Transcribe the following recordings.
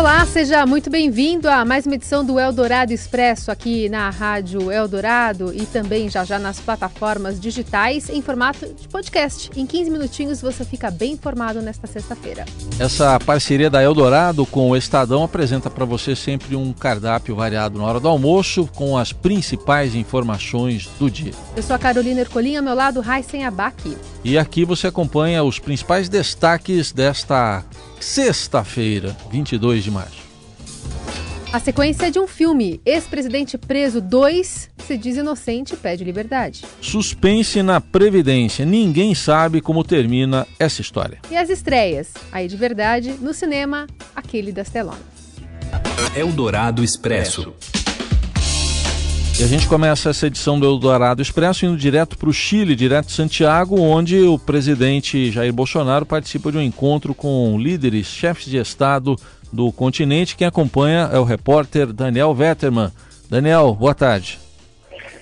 Olá, seja muito bem-vindo a mais uma edição do Eldorado Expresso aqui na Rádio Eldorado e também já já nas plataformas digitais em formato de podcast. Em 15 minutinhos você fica bem informado nesta sexta-feira. Essa parceria da Eldorado com o Estadão apresenta para você sempre um cardápio variado na hora do almoço com as principais informações do dia. Eu sou a Carolina Ercolim, ao meu lado Raíssen Abac. E aqui você acompanha os principais destaques desta sexta-feira, 22 de março. A sequência de um filme. Ex-presidente preso 2 se diz inocente e pede liberdade. Suspense na Previdência. Ninguém sabe como termina essa história. E as estreias. Aí de verdade, no cinema, aquele das telonas. Eldorado Expresso. E a gente começa essa edição do Eldorado Expresso indo direto para o Chile, direto de Santiago, onde o presidente Jair Bolsonaro participa de um encontro com líderes, chefes de Estado do continente. Quem acompanha é o repórter Daniel Vetterman. Daniel, boa tarde.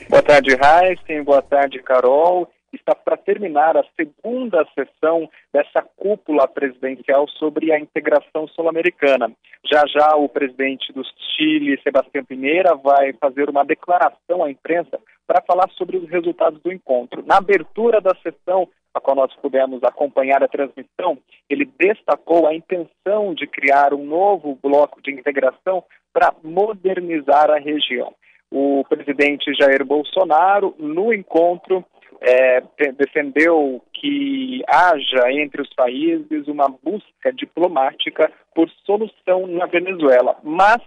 Boa tarde, Heisen. Boa tarde, Carol está para terminar a segunda sessão dessa cúpula presidencial sobre a integração sul-americana. Já já o presidente do Chile, Sebastião Pinheira, vai fazer uma declaração à imprensa para falar sobre os resultados do encontro. Na abertura da sessão, a qual nós pudemos acompanhar a transmissão, ele destacou a intenção de criar um novo bloco de integração para modernizar a região. O presidente Jair Bolsonaro, no encontro, é, defendeu que haja entre os países uma busca diplomática por solução na Venezuela, mas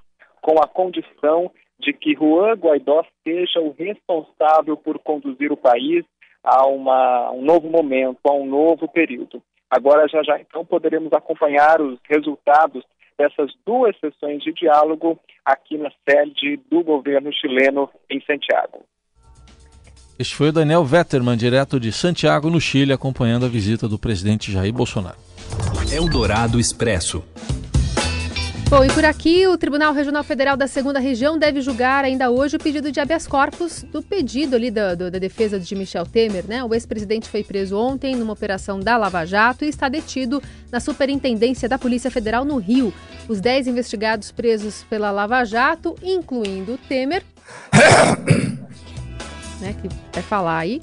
com a condição de que Juan Guaidó seja o responsável por conduzir o país a uma, um novo momento, a um novo período. Agora, já já, então, poderemos acompanhar os resultados dessas duas sessões de diálogo aqui na sede do governo chileno em Santiago. Este foi o Daniel Vetterman, direto de Santiago, no Chile, acompanhando a visita do presidente Jair Bolsonaro. Eldorado Expresso. Bom, e por aqui, o Tribunal Regional Federal da Segunda Região deve julgar ainda hoje o pedido de habeas corpus do pedido ali da, da defesa de Michel Temer, né? O ex-presidente foi preso ontem numa operação da Lava Jato e está detido na Superintendência da Polícia Federal no Rio. Os dez investigados presos pela Lava Jato, incluindo Temer, né, que vai falar aí.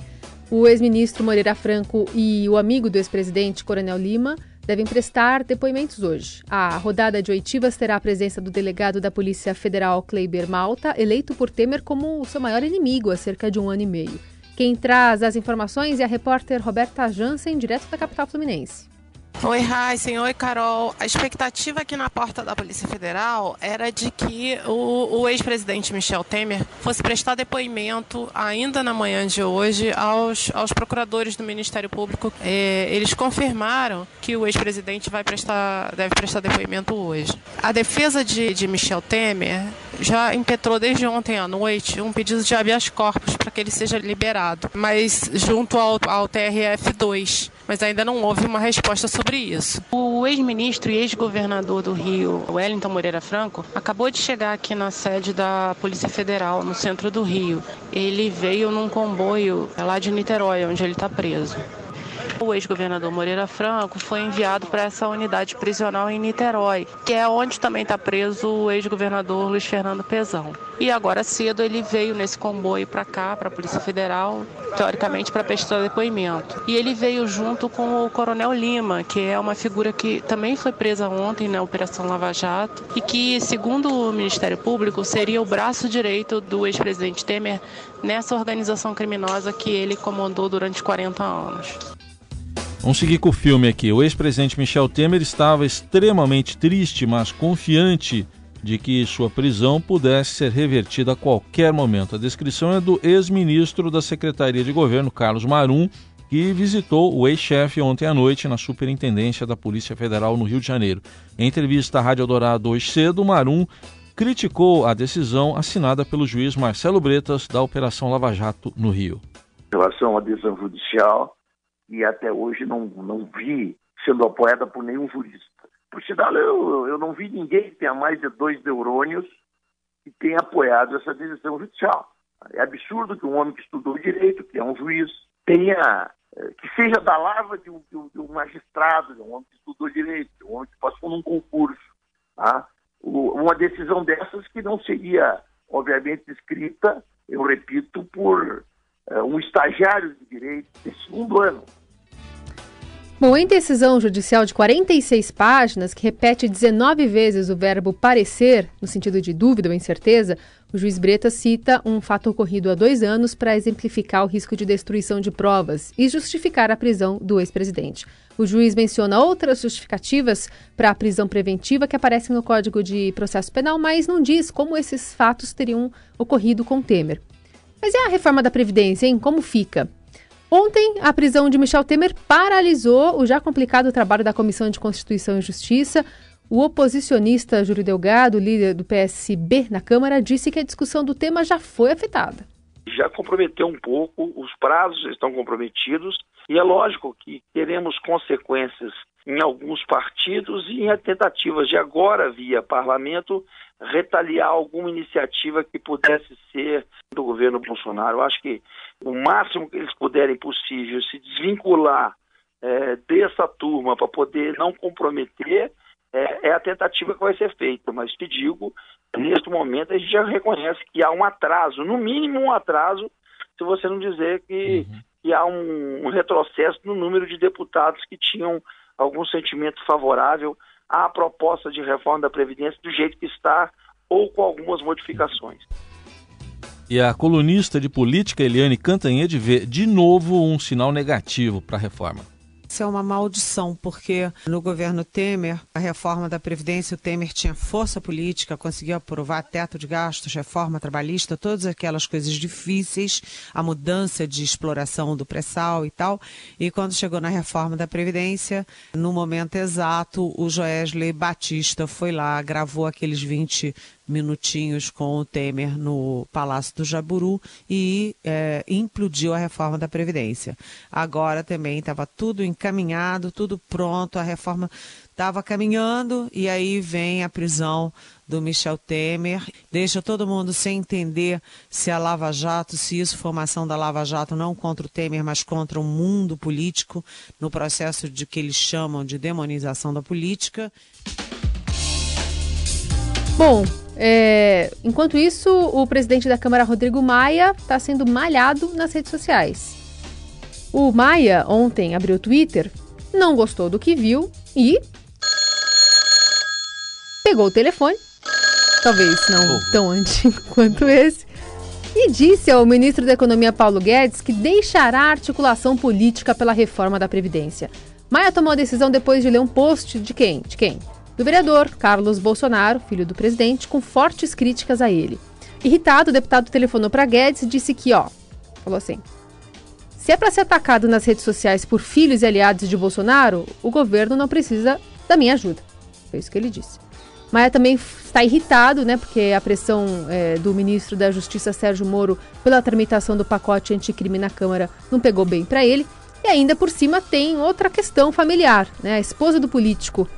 O ex-ministro Moreira Franco e o amigo do ex-presidente Coronel Lima devem prestar depoimentos hoje. A rodada de oitivas terá a presença do delegado da Polícia Federal Kleiber Malta, eleito por Temer como o seu maior inimigo há cerca de um ano e meio. Quem traz as informações é a repórter Roberta Jansen, direto da capital fluminense. Oi, Heisen. Oi, Carol. A expectativa aqui na porta da Polícia Federal era de que o, o ex-presidente Michel Temer fosse prestar depoimento ainda na manhã de hoje aos, aos procuradores do Ministério Público. É, eles confirmaram que o ex-presidente vai prestar, deve prestar depoimento hoje. A defesa de, de Michel Temer já impetrou desde ontem à noite um pedido de habeas corpus para que ele seja liberado, mas junto ao, ao TRF2. Mas ainda não houve uma resposta sobre isso. O ex-ministro e ex-governador do Rio, Wellington Moreira Franco, acabou de chegar aqui na sede da Polícia Federal, no centro do Rio. Ele veio num comboio lá de Niterói, onde ele está preso. O ex-governador Moreira Franco foi enviado para essa unidade prisional em Niterói, que é onde também está preso o ex-governador Luiz Fernando Pezão. E agora cedo ele veio nesse comboio para cá, para a Polícia Federal, teoricamente para prestar depoimento. E ele veio junto com o Coronel Lima, que é uma figura que também foi presa ontem na Operação Lava Jato e que, segundo o Ministério Público, seria o braço direito do ex-presidente Temer nessa organização criminosa que ele comandou durante 40 anos. Vamos seguir com o filme aqui. O ex-presidente Michel Temer estava extremamente triste, mas confiante de que sua prisão pudesse ser revertida a qualquer momento. A descrição é do ex-ministro da Secretaria de Governo, Carlos Marum, que visitou o ex-chefe ontem à noite na Superintendência da Polícia Federal no Rio de Janeiro. Em entrevista à Rádio Dourado hoje cedo, Marum criticou a decisão assinada pelo juiz Marcelo Bretas da Operação Lava Jato no Rio. Em relação à decisão judicial, e até hoje não, não vi sendo apoiada por nenhum jurista. Por sinal, eu, eu não vi ninguém que tenha mais de dois neurônios que tenha apoiado essa decisão judicial. É absurdo que um homem que estudou direito, que é um juiz, tenha eh, que seja da lava de um, de um magistrado, de um homem que estudou direito, de um homem que passou num concurso. Tá? uma decisão dessas que não seria, obviamente, escrita, eu repito, por uh, um estagiário de direito de segundo ano. Bom, em decisão judicial de 46 páginas, que repete 19 vezes o verbo parecer, no sentido de dúvida ou incerteza, o juiz Breta cita um fato ocorrido há dois anos para exemplificar o risco de destruição de provas e justificar a prisão do ex-presidente. O juiz menciona outras justificativas para a prisão preventiva que aparecem no Código de Processo Penal, mas não diz como esses fatos teriam ocorrido com Temer. Mas e a reforma da Previdência, hein? Como fica? Ontem, a prisão de Michel Temer paralisou o já complicado trabalho da Comissão de Constituição e Justiça. O oposicionista Júlio Delgado, líder do PSB na Câmara, disse que a discussão do tema já foi afetada. Já comprometeu um pouco, os prazos estão comprometidos, e é lógico que teremos consequências em alguns partidos e em tentativas de agora, via parlamento, retaliar alguma iniciativa que pudesse ser do governo Bolsonaro. Eu acho que o máximo que eles puderem possível se desvincular é, dessa turma para poder não comprometer é, é, a tentativa que vai ser feita. Mas te digo, neste momento a gente já reconhece que há um atraso, no mínimo um atraso, se você não dizer que, uhum. que há um, um retrocesso no número de deputados que tinham algum sentimento favorável à proposta de reforma da Previdência do jeito que está ou com algumas modificações. E a colunista de política Eliane Cantanhede vê de novo um sinal negativo para a reforma. Isso é uma maldição, porque no governo Temer, a reforma da Previdência, o Temer tinha força política, conseguiu aprovar teto de gastos, reforma trabalhista, todas aquelas coisas difíceis, a mudança de exploração do pré-sal e tal. E quando chegou na reforma da Previdência, no momento exato, o Joesley Batista foi lá, gravou aqueles 20 minutinhos com o Temer no Palácio do Jaburu e é, implodiu a reforma da Previdência. Agora também estava tudo encaminhado, tudo pronto, a reforma estava caminhando e aí vem a prisão do Michel Temer, deixa todo mundo sem entender se a Lava Jato, se isso foi uma ação da Lava Jato não contra o Temer, mas contra o mundo político, no processo de que eles chamam de demonização da política. Bom, é, enquanto isso, o presidente da Câmara, Rodrigo Maia, está sendo malhado nas redes sociais. O Maia ontem abriu o Twitter, não gostou do que viu e. pegou o telefone, talvez não tão antigo quanto esse, e disse ao ministro da Economia Paulo Guedes que deixará a articulação política pela reforma da Previdência. Maia tomou a decisão depois de ler um post de quem? De quem? Do vereador Carlos Bolsonaro, filho do presidente, com fortes críticas a ele. Irritado, o deputado telefonou para Guedes e disse que, ó, falou assim: se é para ser atacado nas redes sociais por filhos e aliados de Bolsonaro, o governo não precisa da minha ajuda. Foi isso que ele disse. Maia também está irritado, né, porque a pressão é, do ministro da Justiça Sérgio Moro pela tramitação do pacote anticrime na Câmara não pegou bem para ele. E ainda por cima tem outra questão familiar, né? A esposa do político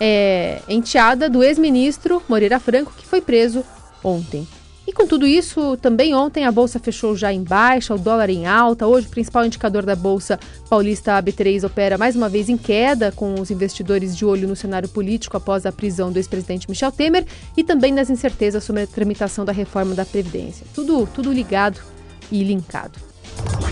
é, enteada do ex-ministro Moreira Franco, que foi preso ontem. E com tudo isso, também ontem a bolsa fechou já em baixa, o dólar em alta. Hoje, o principal indicador da bolsa paulista AB3 opera mais uma vez em queda, com os investidores de olho no cenário político após a prisão do ex-presidente Michel Temer e também nas incertezas sobre a tramitação da reforma da Previdência. Tudo, tudo ligado e linkado.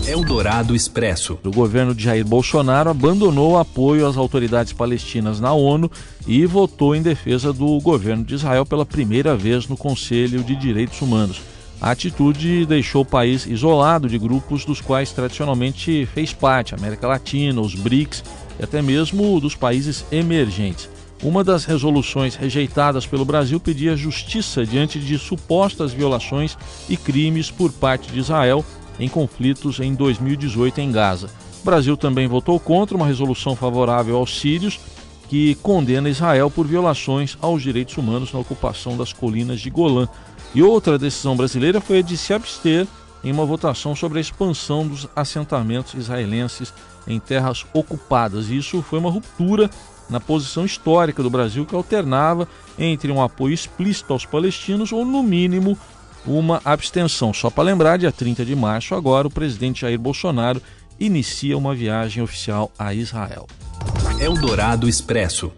Eldorado Expresso. O governo de Jair Bolsonaro abandonou o apoio às autoridades palestinas na ONU e votou em defesa do governo de Israel pela primeira vez no Conselho de Direitos Humanos. A atitude deixou o país isolado de grupos dos quais tradicionalmente fez parte, América Latina, os BRICS e até mesmo dos países emergentes. Uma das resoluções rejeitadas pelo Brasil pedia justiça diante de supostas violações e crimes por parte de Israel em conflitos em 2018 em Gaza. O Brasil também votou contra uma resolução favorável aos sírios que condena Israel por violações aos direitos humanos na ocupação das colinas de Golã. E outra decisão brasileira foi a de se abster em uma votação sobre a expansão dos assentamentos israelenses em terras ocupadas. Isso foi uma ruptura na posição histórica do Brasil que alternava entre um apoio explícito aos palestinos ou, no mínimo, uma abstenção. Só para lembrar, dia 30 de março, agora, o presidente Jair Bolsonaro inicia uma viagem oficial a Israel. Eldorado Expresso.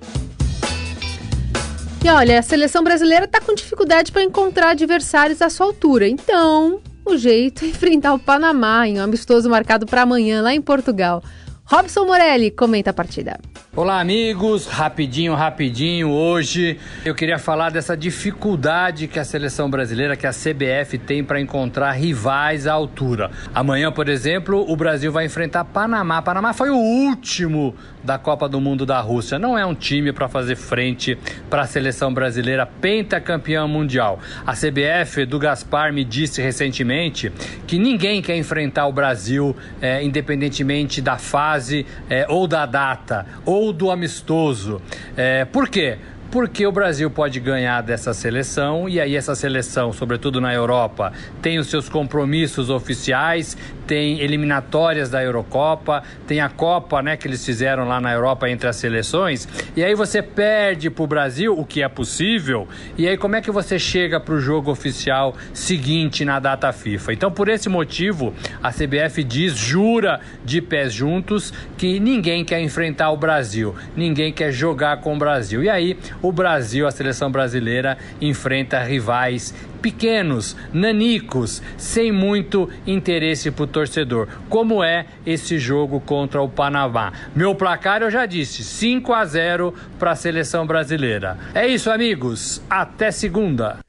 E olha, a seleção brasileira está com dificuldade para encontrar adversários à sua altura. Então, o jeito é enfrentar o Panamá em um amistoso marcado para amanhã lá em Portugal. Robson Morelli comenta a partida. Olá, amigos. Rapidinho, rapidinho. Hoje eu queria falar dessa dificuldade que a seleção brasileira, que a CBF tem para encontrar rivais à altura. Amanhã, por exemplo, o Brasil vai enfrentar Panamá. Panamá foi o último da Copa do Mundo da Rússia. Não é um time para fazer frente para a seleção brasileira pentacampeã mundial. A CBF do Gaspar me disse recentemente que ninguém quer enfrentar o Brasil, é, independentemente da fase é, ou da data ou do amistoso. É, por quê? porque o Brasil pode ganhar dessa seleção e aí essa seleção, sobretudo na Europa, tem os seus compromissos oficiais, tem eliminatórias da Eurocopa, tem a Copa, né, que eles fizeram lá na Europa entre as seleções, e aí você perde para o Brasil, o que é possível, e aí como é que você chega para o jogo oficial seguinte na data FIFA? Então, por esse motivo, a CBF diz, jura de pés juntos, que ninguém quer enfrentar o Brasil, ninguém quer jogar com o Brasil. E aí, o Brasil, a seleção brasileira, enfrenta rivais pequenos, nanicos, sem muito interesse para o torcedor. Como é esse jogo contra o Panamá? Meu placar eu já disse, 5 a 0 para a seleção brasileira. É isso, amigos. Até segunda.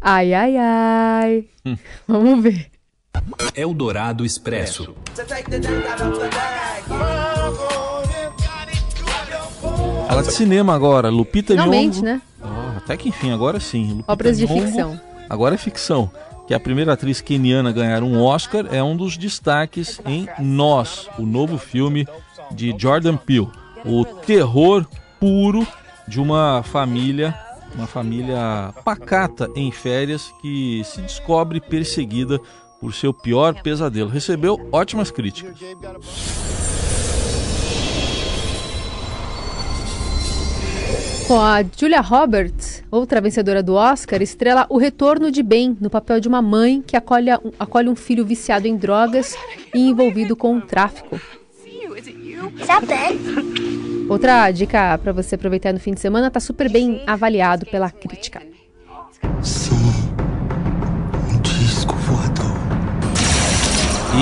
Ai, ai, ai. Vamos ver. Eldorado Expresso. Fala de cinema agora, Lupita Finalmente, Nyong'o. né? Oh, até que enfim, agora sim. Lupita Obras de ficção. Agora é ficção. Que a primeira atriz keniana a ganhar um Oscar é um dos destaques em Nós, o novo filme de Jordan Peele. O terror puro de uma família, uma família pacata em férias que se descobre perseguida por seu pior pesadelo. Recebeu ótimas críticas. Com a Julia Roberts, outra vencedora do Oscar, estrela O Retorno de Ben, no papel de uma mãe que acolhe, acolhe um filho viciado em drogas e envolvido com o tráfico. Outra dica para você aproveitar no fim de semana, está super bem avaliado pela crítica. Um disco voador.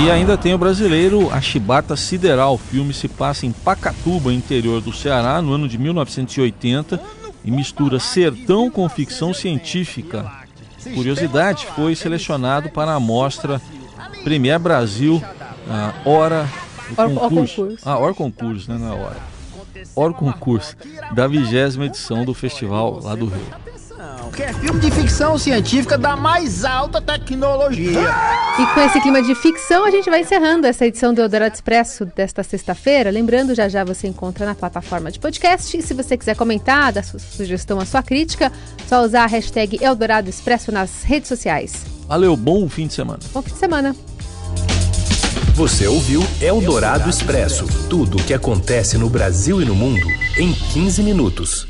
E ainda tem o brasileiro A Chibata Sideral. O filme se passa em Pacatuba, interior do Ceará, no ano de 1980 e mistura sertão com ficção científica. Curiosidade, foi selecionado para a mostra Premier Brasil ah, Hora o Or- Or concurso. Concurso. Ah, Or Concurso, né? Não é Hora. Or Concurso, da vigésima edição do festival lá do Rio. Que é filme de ficção científica da mais alta tecnologia. E com esse clima de ficção, a gente vai encerrando essa edição do Eldorado Expresso desta sexta-feira. Lembrando, já já você encontra na plataforma de podcast. E se você quiser comentar, dar sua sugestão, a sua crítica, só usar a hashtag Eldorado Expresso nas redes sociais. Valeu, bom fim de semana. Bom fim de semana. Você ouviu Eldorado Expresso tudo o que acontece no Brasil e no mundo em 15 minutos.